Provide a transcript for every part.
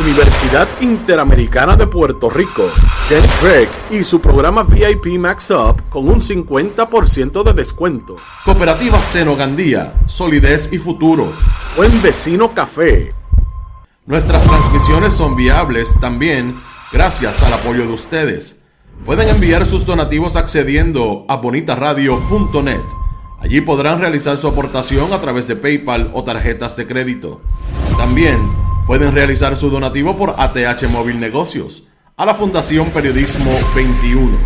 Universidad Interamericana de Puerto Rico, Jen Craig y su programa VIP Max Up con un 50% de descuento. Cooperativa Senogandía, Solidez y Futuro. Buen Vecino Café. Nuestras transmisiones son viables también gracias al apoyo de ustedes. Pueden enviar sus donativos accediendo a bonitaradio.net. Allí podrán realizar su aportación a través de PayPal o tarjetas de crédito. También pueden realizar su donativo por ATH Móvil Negocios a la Fundación Periodismo 21.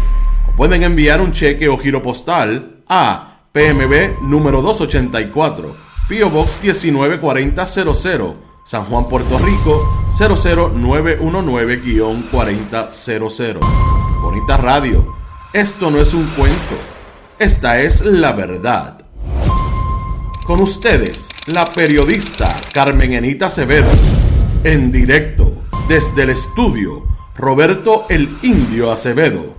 O pueden enviar un cheque o giro postal a PMB número 284, PO Box 194000, San Juan, Puerto Rico 00919-4000. Bonita Radio. Esto no es un cuento. Esta es la verdad. Con ustedes, la periodista Carmen Enita Acevedo. En directo, desde el estudio, Roberto el Indio Acevedo.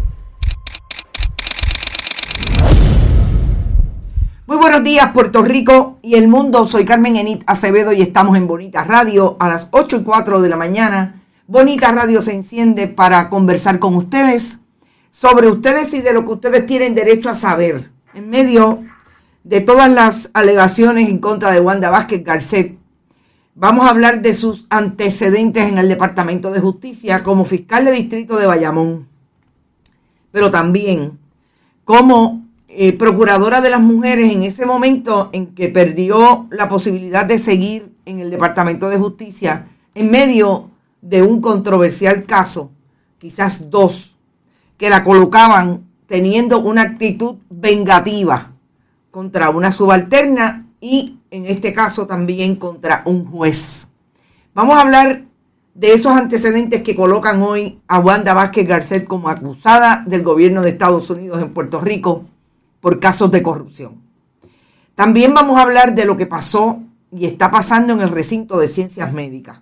Muy buenos días, Puerto Rico y el mundo. Soy Carmen Enit Acevedo y estamos en Bonita Radio a las 8 y 4 de la mañana. Bonita Radio se enciende para conversar con ustedes sobre ustedes y de lo que ustedes tienen derecho a saber en medio de todas las alegaciones en contra de Wanda Vázquez Garcet Vamos a hablar de sus antecedentes en el Departamento de Justicia como fiscal de distrito de Bayamón, pero también como eh, procuradora de las mujeres en ese momento en que perdió la posibilidad de seguir en el Departamento de Justicia en medio de un controversial caso, quizás dos, que la colocaban teniendo una actitud vengativa contra una subalterna y en este caso también contra un juez. Vamos a hablar de esos antecedentes que colocan hoy a Wanda Vázquez Garcet como acusada del gobierno de Estados Unidos en Puerto Rico por casos de corrupción. También vamos a hablar de lo que pasó y está pasando en el recinto de ciencias médicas.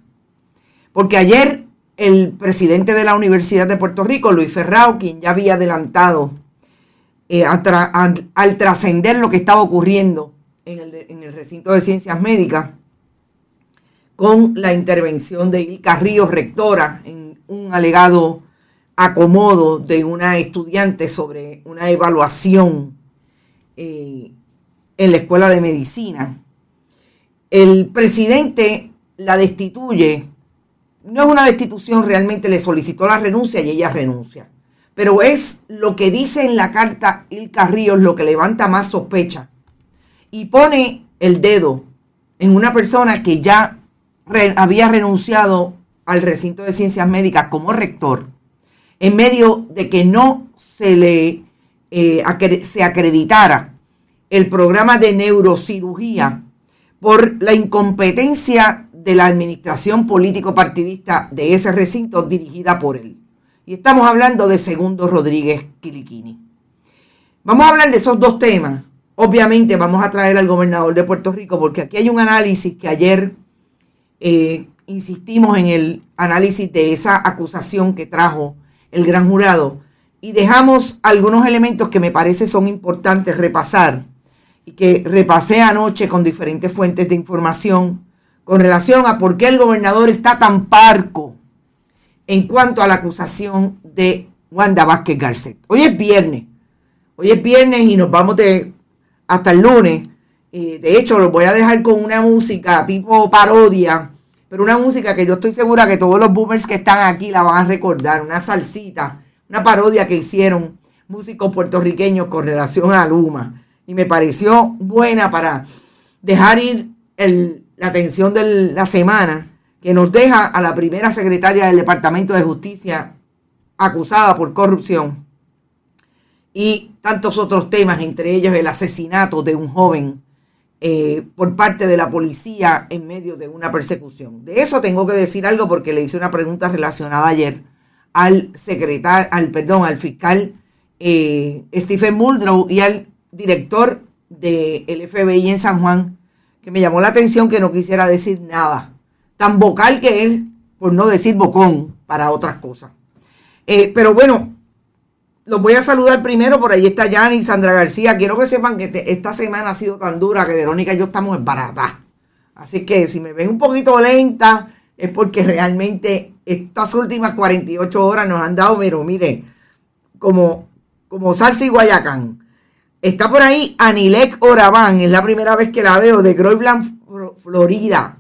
Porque ayer el presidente de la Universidad de Puerto Rico, Luis Ferrao, quien ya había adelantado eh, al trascender lo que estaba ocurriendo en el, recinto de ciencias médicas con la intervención de Ilka Ríos, rectora, en un alegado acomodo de una estudiante sobre una evaluación eh, en la escuela de medicina. El presidente la destituye, no es una destitución, realmente le solicitó la renuncia y ella renuncia. Pero es lo que dice en la carta Ilka Ríos lo que levanta más sospecha y pone el dedo en una persona que ya había renunciado al recinto de ciencias médicas como rector, en medio de que no se le eh, se acreditara el programa de neurocirugía por la incompetencia de la administración político-partidista de ese recinto dirigida por él. Y estamos hablando de Segundo Rodríguez Quiliquini. Vamos a hablar de esos dos temas Obviamente vamos a traer al gobernador de Puerto Rico porque aquí hay un análisis que ayer eh, insistimos en el análisis de esa acusación que trajo el gran jurado y dejamos algunos elementos que me parece son importantes repasar y que repasé anoche con diferentes fuentes de información con relación a por qué el gobernador está tan parco en cuanto a la acusación de Wanda Vázquez Garcet. Hoy es viernes, hoy es viernes y nos vamos de hasta el lunes. de hecho, lo voy a dejar con una música tipo parodia, pero una música que yo estoy segura que todos los boomers que están aquí la van a recordar, una salsita, una parodia que hicieron músicos puertorriqueños con relación a Luma. Y me pareció buena para dejar ir la atención de la semana que nos deja a la primera secretaria del Departamento de Justicia acusada por corrupción y tantos otros temas, entre ellos el asesinato de un joven eh, por parte de la policía en medio de una persecución. De eso tengo que decir algo porque le hice una pregunta relacionada ayer al secretario, al perdón, al fiscal eh, Stephen Muldrow y al director del FBI en San Juan, que me llamó la atención que no quisiera decir nada. Tan vocal que es, por no decir bocón, para otras cosas. Eh, pero bueno, los voy a saludar primero. Por ahí está y Sandra García. Quiero que sepan que esta semana ha sido tan dura que Verónica y yo estamos en barata. Así que si me ven un poquito lenta, es porque realmente estas últimas 48 horas nos han dado, pero mire, como, como salsa y guayacán. Está por ahí Anilek Orabán, es la primera vez que la veo, de Groveland, Florida.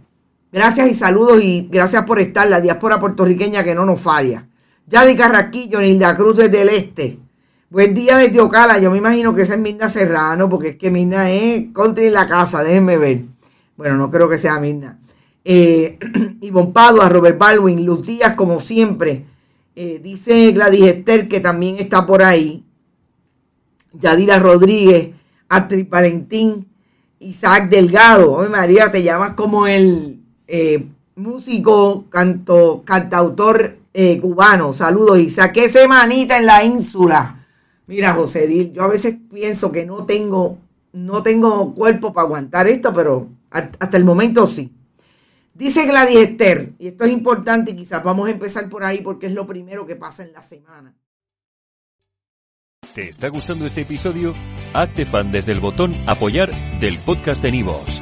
Gracias y saludos y gracias por estar, la diáspora puertorriqueña que no nos falla. Yadi Carraquillo, Nilda Cruz desde el Este. Buen día desde Ocala, yo me imagino que esa es Mirna Serrano, porque es que Mirna es country en la casa, déjenme ver. Bueno, no creo que sea Mirna. Eh, Ivonne a Robert Baldwin, Luz Díaz, como siempre. Eh, dice Gladys Esther, que también está por ahí. Yadira Rodríguez, Astrid Valentín, Isaac Delgado. Oye, María, te llamas como el eh, músico, canto, cantautor eh, cubano. Saludos, Isaac. ¿Qué semanita en la ínsula? Mira, José Dil, yo a veces pienso que no tengo, no tengo cuerpo para aguantar esto, pero hasta el momento sí. Dice Gladys Esther, y esto es importante y quizás vamos a empezar por ahí porque es lo primero que pasa en la semana. ¿Te está gustando este episodio? Hazte fan desde el botón apoyar del podcast de Nivos.